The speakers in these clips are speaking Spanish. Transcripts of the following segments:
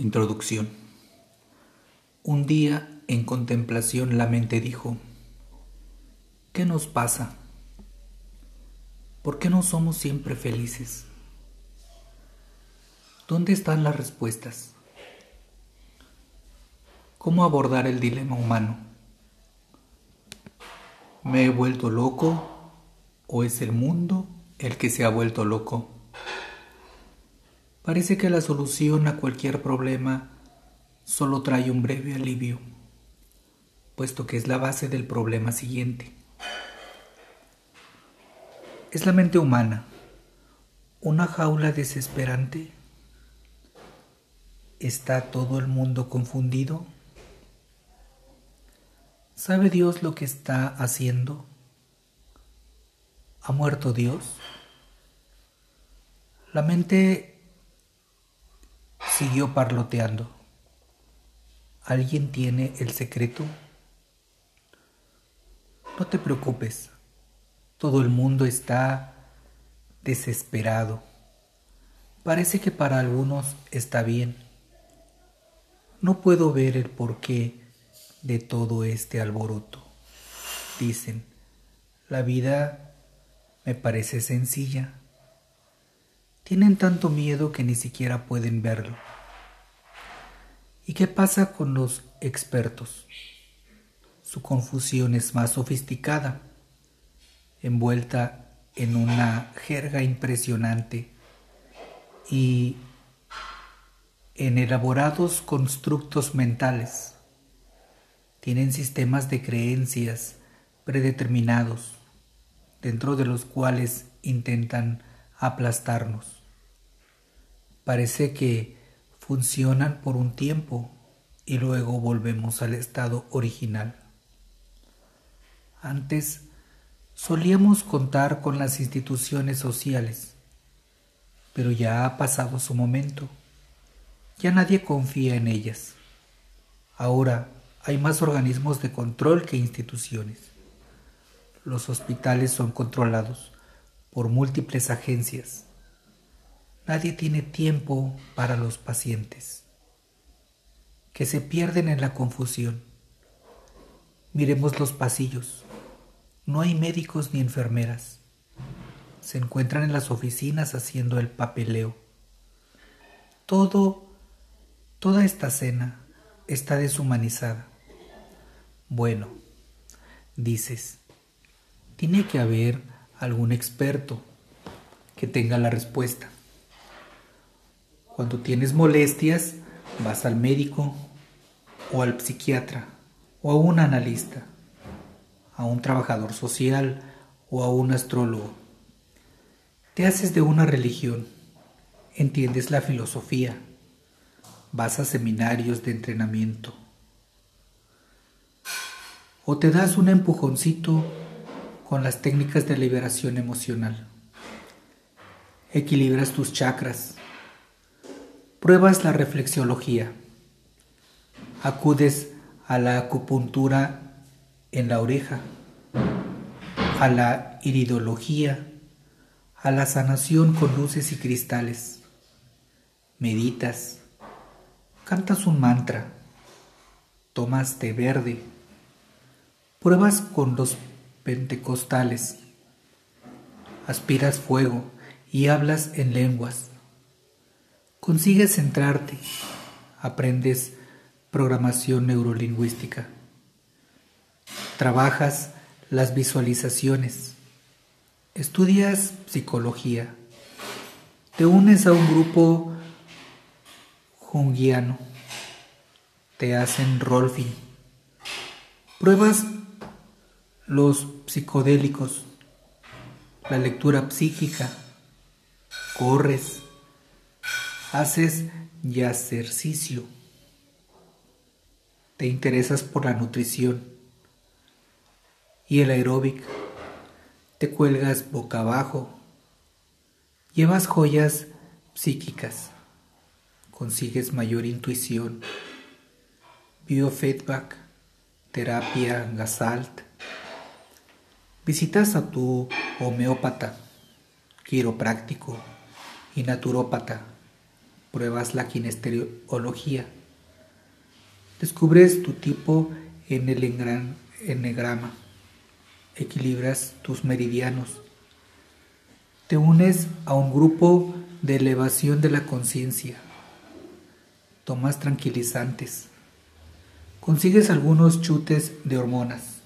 Introducción. Un día, en contemplación, la mente dijo, ¿qué nos pasa? ¿Por qué no somos siempre felices? ¿Dónde están las respuestas? ¿Cómo abordar el dilema humano? ¿Me he vuelto loco o es el mundo el que se ha vuelto loco? Parece que la solución a cualquier problema solo trae un breve alivio, puesto que es la base del problema siguiente. ¿Es la mente humana una jaula desesperante? ¿Está todo el mundo confundido? ¿Sabe Dios lo que está haciendo? ¿Ha muerto Dios? La mente siguió parloteando. ¿Alguien tiene el secreto? No te preocupes, todo el mundo está desesperado. Parece que para algunos está bien. No puedo ver el porqué de todo este alboroto. Dicen, la vida me parece sencilla. Tienen tanto miedo que ni siquiera pueden verlo. ¿Y qué pasa con los expertos? Su confusión es más sofisticada, envuelta en una jerga impresionante y en elaborados constructos mentales tienen sistemas de creencias predeterminados, dentro de los cuales intentan aplastarnos. Parece que funcionan por un tiempo y luego volvemos al estado original. Antes solíamos contar con las instituciones sociales, pero ya ha pasado su momento. Ya nadie confía en ellas. Ahora hay más organismos de control que instituciones. Los hospitales son controlados por múltiples agencias. Nadie tiene tiempo para los pacientes, que se pierden en la confusión. Miremos los pasillos. No hay médicos ni enfermeras. Se encuentran en las oficinas haciendo el papeleo. Todo, toda esta escena está deshumanizada. Bueno, dices, tiene que haber algún experto que tenga la respuesta. Cuando tienes molestias, vas al médico o al psiquiatra o a un analista, a un trabajador social o a un astrólogo. Te haces de una religión, entiendes la filosofía, vas a seminarios de entrenamiento o te das un empujoncito con las técnicas de liberación emocional. Equilibras tus chakras. Pruebas la reflexiología. Acudes a la acupuntura en la oreja, a la iridología, a la sanación con luces y cristales. Meditas, cantas un mantra, tomas té verde, pruebas con los pentecostales, aspiras fuego y hablas en lenguas. Consigues centrarte, aprendes programación neurolingüística, trabajas las visualizaciones, estudias psicología, te unes a un grupo junguiano, te hacen rolfing, pruebas los psicodélicos, la lectura psíquica, corres, haces ejercicio, te interesas por la nutrición y el aeróbic, te cuelgas boca abajo, llevas joyas psíquicas, consigues mayor intuición, biofeedback, terapia Gasalt, Visitas a tu homeópata, quiropráctico y naturópata. Pruebas la kinesteología. Descubres tu tipo en el ennegrama. Equilibras tus meridianos. Te unes a un grupo de elevación de la conciencia. Tomas tranquilizantes. Consigues algunos chutes de hormonas.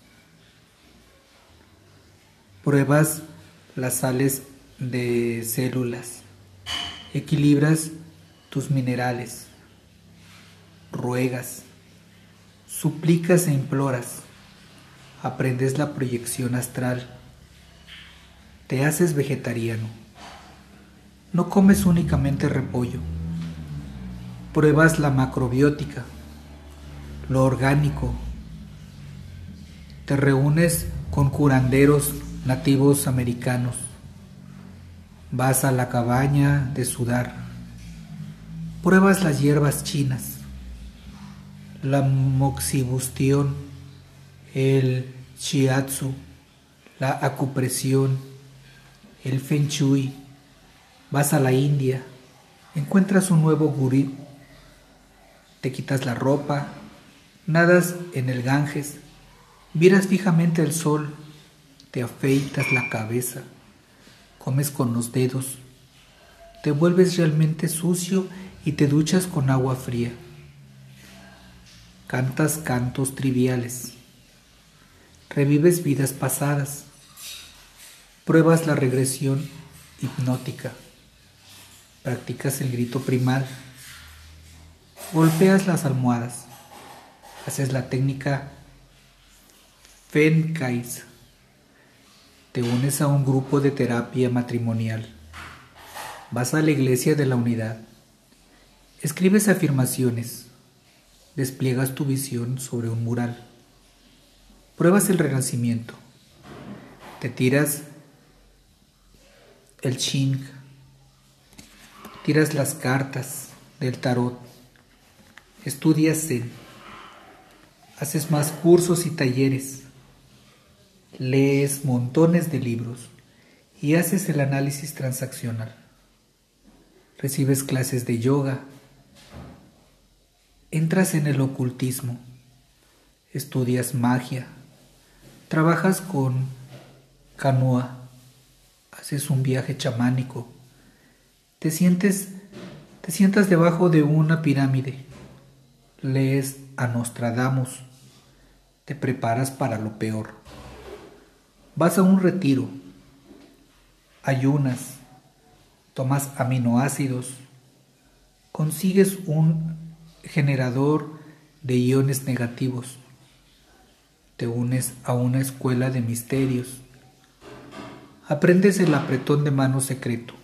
Pruebas las sales de células. Equilibras tus minerales. Ruegas. Suplicas e imploras. Aprendes la proyección astral. Te haces vegetariano. No comes únicamente repollo. Pruebas la macrobiótica, lo orgánico. Te reúnes con curanderos nativos americanos. Vas a la cabaña de sudar. Pruebas las hierbas chinas, la moxibustión, el shiatsu, la acupresión, el feng shui. Vas a la India, encuentras un nuevo gurí, te quitas la ropa, nadas en el Ganges, miras fijamente el sol, te afeitas la cabeza comes con los dedos, te vuelves realmente sucio y te duchas con agua fría. Cantas cantos triviales, revives vidas pasadas, pruebas la regresión hipnótica, practicas el grito primal, golpeas las almohadas, haces la técnica Fenkais te unes a un grupo de terapia matrimonial. Vas a la iglesia de la unidad. Escribes afirmaciones. Despliegas tu visión sobre un mural. Pruebas el renacimiento. Te tiras el ching. Tiras las cartas del tarot. Estudias Zen. Haces más cursos y talleres lees montones de libros y haces el análisis transaccional. Recibes clases de yoga, entras en el ocultismo, estudias magia, trabajas con canoa, haces un viaje chamánico, te sientes te sientas debajo de una pirámide, lees a Nostradamus, te preparas para lo peor. Vas a un retiro, ayunas, tomas aminoácidos, consigues un generador de iones negativos, te unes a una escuela de misterios, aprendes el apretón de mano secreto,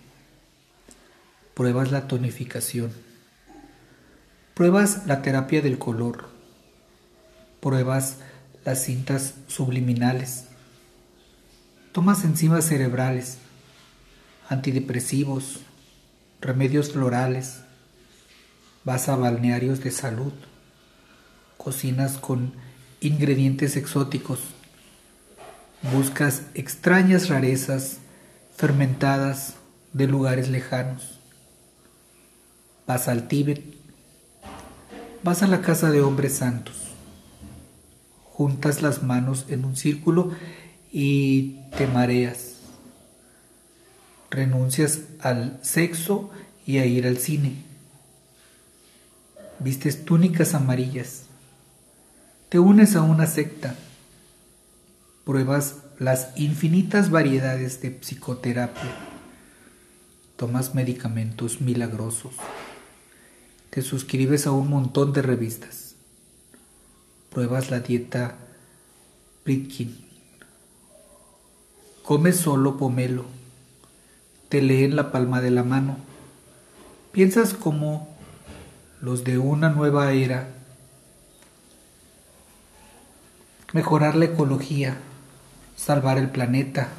pruebas la tonificación, pruebas la terapia del color, pruebas las cintas subliminales, Tomas enzimas cerebrales, antidepresivos, remedios florales, vas a balnearios de salud, cocinas con ingredientes exóticos, buscas extrañas rarezas fermentadas de lugares lejanos, vas al Tíbet, vas a la casa de hombres santos, juntas las manos en un círculo y te mareas. Renuncias al sexo y a ir al cine. Vistes túnicas amarillas. Te unes a una secta. Pruebas las infinitas variedades de psicoterapia. Tomas medicamentos milagrosos. Te suscribes a un montón de revistas. Pruebas la dieta Pritkin Come solo pomelo. Te lee en la palma de la mano. Piensas como los de una nueva era. Mejorar la ecología, salvar el planeta.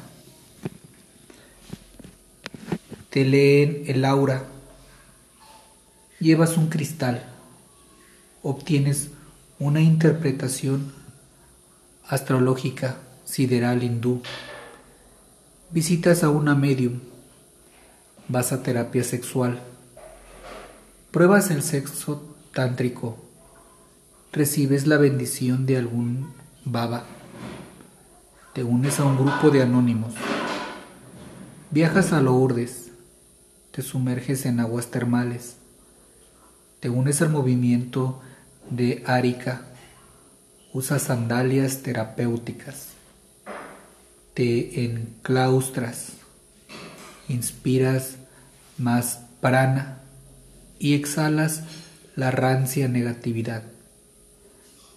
Te leen el aura. Llevas un cristal. Obtienes una interpretación astrológica sideral hindú. Visitas a una medium. Vas a terapia sexual. Pruebas el sexo tántrico. Recibes la bendición de algún baba. Te unes a un grupo de anónimos. Viajas a Lourdes. Te sumerges en aguas termales. Te unes al movimiento de Arica. Usas sandalias terapéuticas. Te enclaustras. Inspiras más prana y exhalas la rancia negatividad.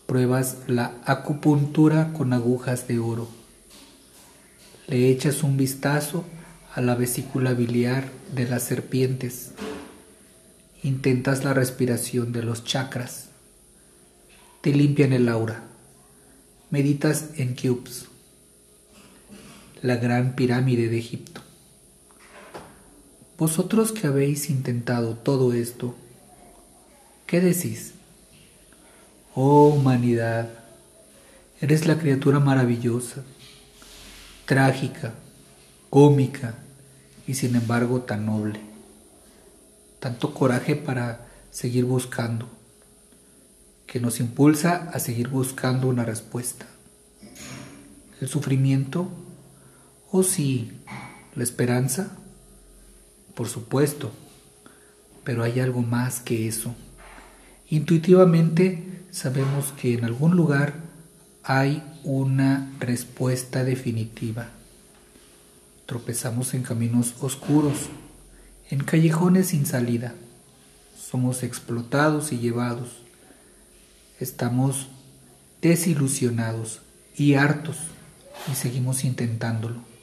Pruebas la acupuntura con agujas de oro. Le echas un vistazo a la vesícula biliar de las serpientes. Intentas la respiración de los chakras. Te limpian el aura. Meditas en Cubes, la gran pirámide de Egipto. Vosotros que habéis intentado todo esto, ¿qué decís? Oh humanidad, eres la criatura maravillosa, trágica, cómica y sin embargo tan noble. Tanto coraje para seguir buscando, que nos impulsa a seguir buscando una respuesta. El sufrimiento, o oh sí, la esperanza, por supuesto, pero hay algo más que eso. Intuitivamente sabemos que en algún lugar hay una respuesta definitiva. Tropezamos en caminos oscuros, en callejones sin salida. Somos explotados y llevados. Estamos desilusionados y hartos y seguimos intentándolo.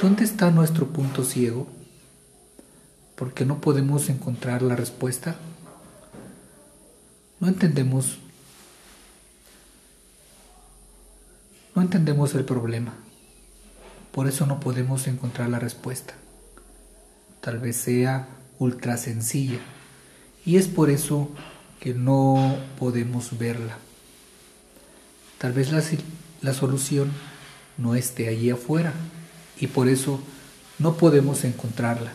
¿Dónde está nuestro punto ciego? ¿Por qué no podemos encontrar la respuesta? No entendemos no entendemos el problema. Por eso no podemos encontrar la respuesta. Tal vez sea ultra sencilla y es por eso que no podemos verla. Tal vez la, la solución no esté allí afuera y por eso no podemos encontrarla.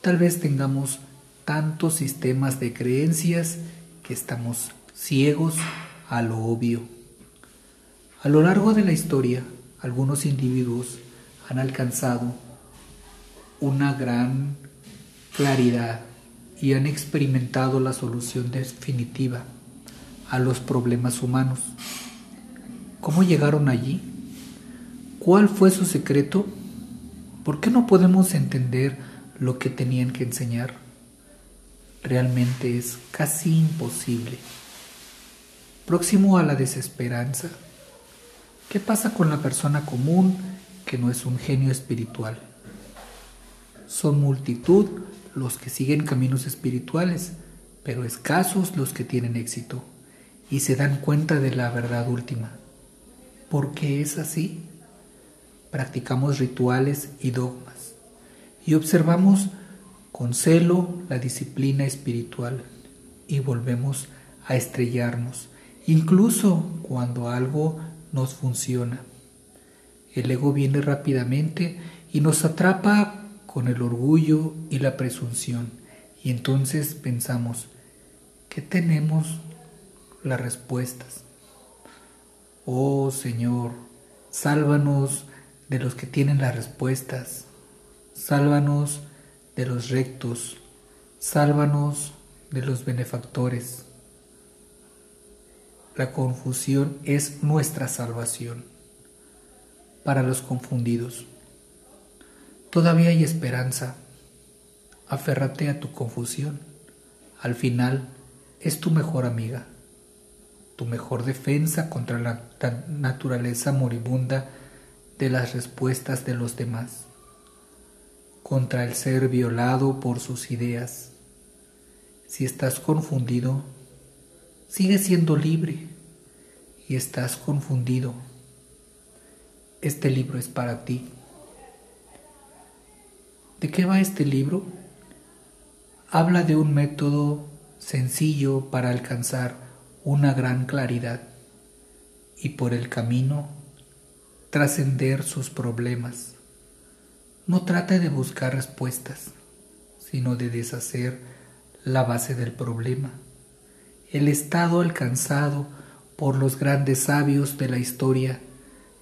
Tal vez tengamos tantos sistemas de creencias que estamos ciegos a lo obvio. A lo largo de la historia, algunos individuos han alcanzado una gran claridad y han experimentado la solución definitiva a los problemas humanos. ¿Cómo llegaron allí? ¿Cuál fue su secreto? ¿Por qué no podemos entender lo que tenían que enseñar? Realmente es casi imposible. Próximo a la desesperanza, ¿qué pasa con la persona común que no es un genio espiritual? Son multitud los que siguen caminos espirituales, pero escasos los que tienen éxito y se dan cuenta de la verdad última. ¿Por qué es así? Practicamos rituales y dogmas y observamos con celo la disciplina espiritual y volvemos a estrellarnos, incluso cuando algo nos funciona. El ego viene rápidamente y nos atrapa con el orgullo y la presunción y entonces pensamos que tenemos las respuestas. Oh Señor, sálvanos de los que tienen las respuestas. Sálvanos de los rectos. Sálvanos de los benefactores. La confusión es nuestra salvación para los confundidos. Todavía hay esperanza. Aférrate a tu confusión. Al final es tu mejor amiga, tu mejor defensa contra la naturaleza moribunda de las respuestas de los demás, contra el ser violado por sus ideas. Si estás confundido, sigue siendo libre y estás confundido. Este libro es para ti. ¿De qué va este libro? Habla de un método sencillo para alcanzar una gran claridad y por el camino trascender sus problemas. No trate de buscar respuestas, sino de deshacer la base del problema. El estado alcanzado por los grandes sabios de la historia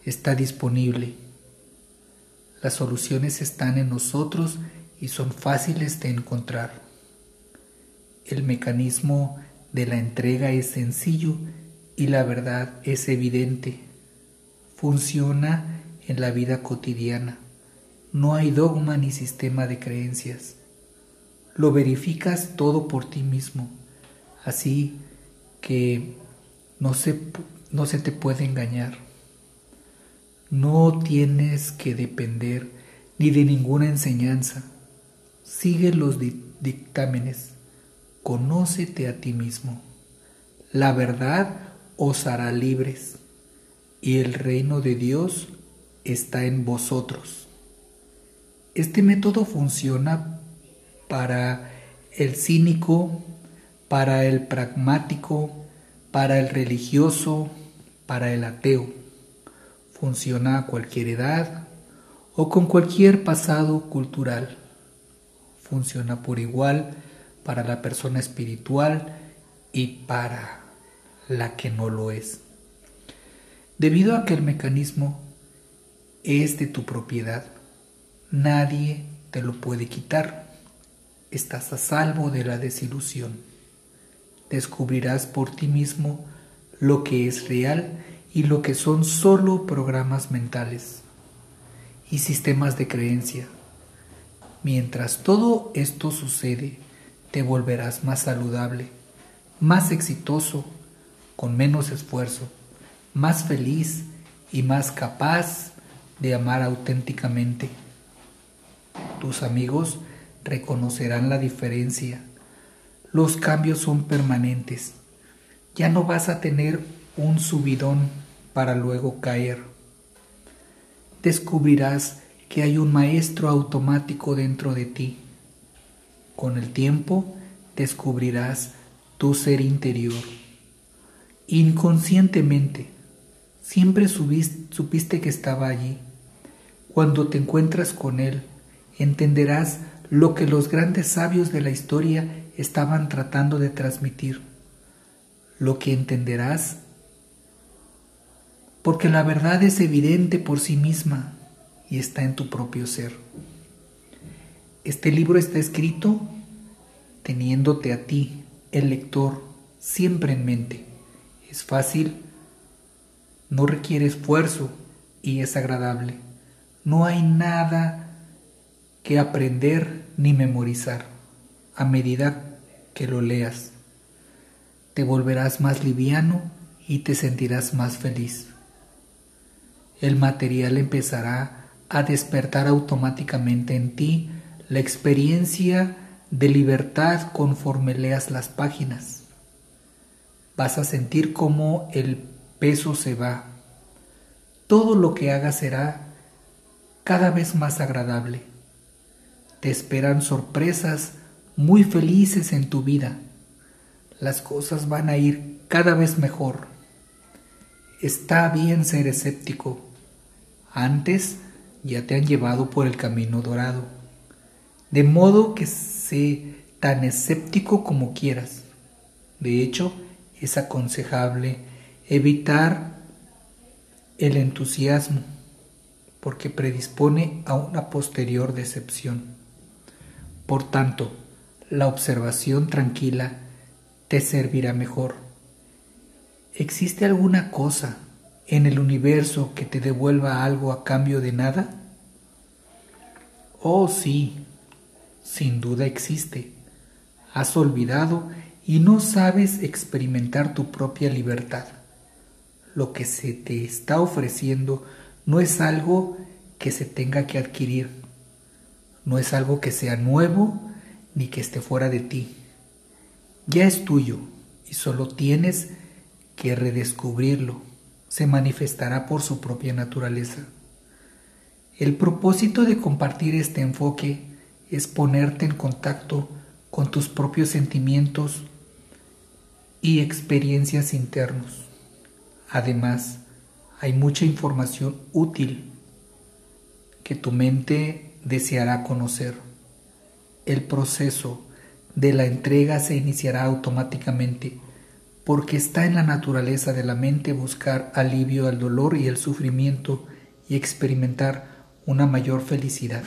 está disponible. Las soluciones están en nosotros y son fáciles de encontrar. El mecanismo de la entrega es sencillo y la verdad es evidente. Funciona en la vida cotidiana. No hay dogma ni sistema de creencias. Lo verificas todo por ti mismo. Así que no se, no se te puede engañar. No tienes que depender ni de ninguna enseñanza. Sigue los dictámenes. Conócete a ti mismo. La verdad os hará libres y el reino de Dios está en vosotros. Este método funciona para el cínico, para el pragmático, para el religioso, para el ateo. Funciona a cualquier edad o con cualquier pasado cultural. Funciona por igual para la persona espiritual y para la que no lo es. Debido a que el mecanismo es de tu propiedad, Nadie te lo puede quitar. Estás a salvo de la desilusión. Descubrirás por ti mismo lo que es real y lo que son solo programas mentales y sistemas de creencia. Mientras todo esto sucede, te volverás más saludable, más exitoso, con menos esfuerzo, más feliz y más capaz de amar auténticamente. Tus amigos reconocerán la diferencia. Los cambios son permanentes. Ya no vas a tener un subidón para luego caer. Descubrirás que hay un maestro automático dentro de ti. Con el tiempo descubrirás tu ser interior. Inconscientemente, siempre supiste que estaba allí. Cuando te encuentras con él, entenderás lo que los grandes sabios de la historia estaban tratando de transmitir. Lo que entenderás porque la verdad es evidente por sí misma y está en tu propio ser. Este libro está escrito teniéndote a ti, el lector, siempre en mente. Es fácil, no requiere esfuerzo y es agradable. No hay nada que aprender ni memorizar. A medida que lo leas, te volverás más liviano y te sentirás más feliz. El material empezará a despertar automáticamente en ti la experiencia de libertad conforme leas las páginas. Vas a sentir cómo el peso se va. Todo lo que hagas será cada vez más agradable te esperan sorpresas muy felices en tu vida. Las cosas van a ir cada vez mejor. Está bien ser escéptico. Antes ya te han llevado por el camino dorado. De modo que sé tan escéptico como quieras. De hecho, es aconsejable evitar el entusiasmo porque predispone a una posterior decepción. Por tanto, la observación tranquila te servirá mejor. ¿Existe alguna cosa en el universo que te devuelva algo a cambio de nada? Oh sí, sin duda existe. Has olvidado y no sabes experimentar tu propia libertad. Lo que se te está ofreciendo no es algo que se tenga que adquirir no es algo que sea nuevo ni que esté fuera de ti. Ya es tuyo y solo tienes que redescubrirlo. Se manifestará por su propia naturaleza. El propósito de compartir este enfoque es ponerte en contacto con tus propios sentimientos y experiencias internos. Además, hay mucha información útil que tu mente deseará conocer. el proceso de la entrega se iniciará automáticamente, porque está en la naturaleza de la mente buscar alivio al dolor y el sufrimiento y experimentar una mayor felicidad.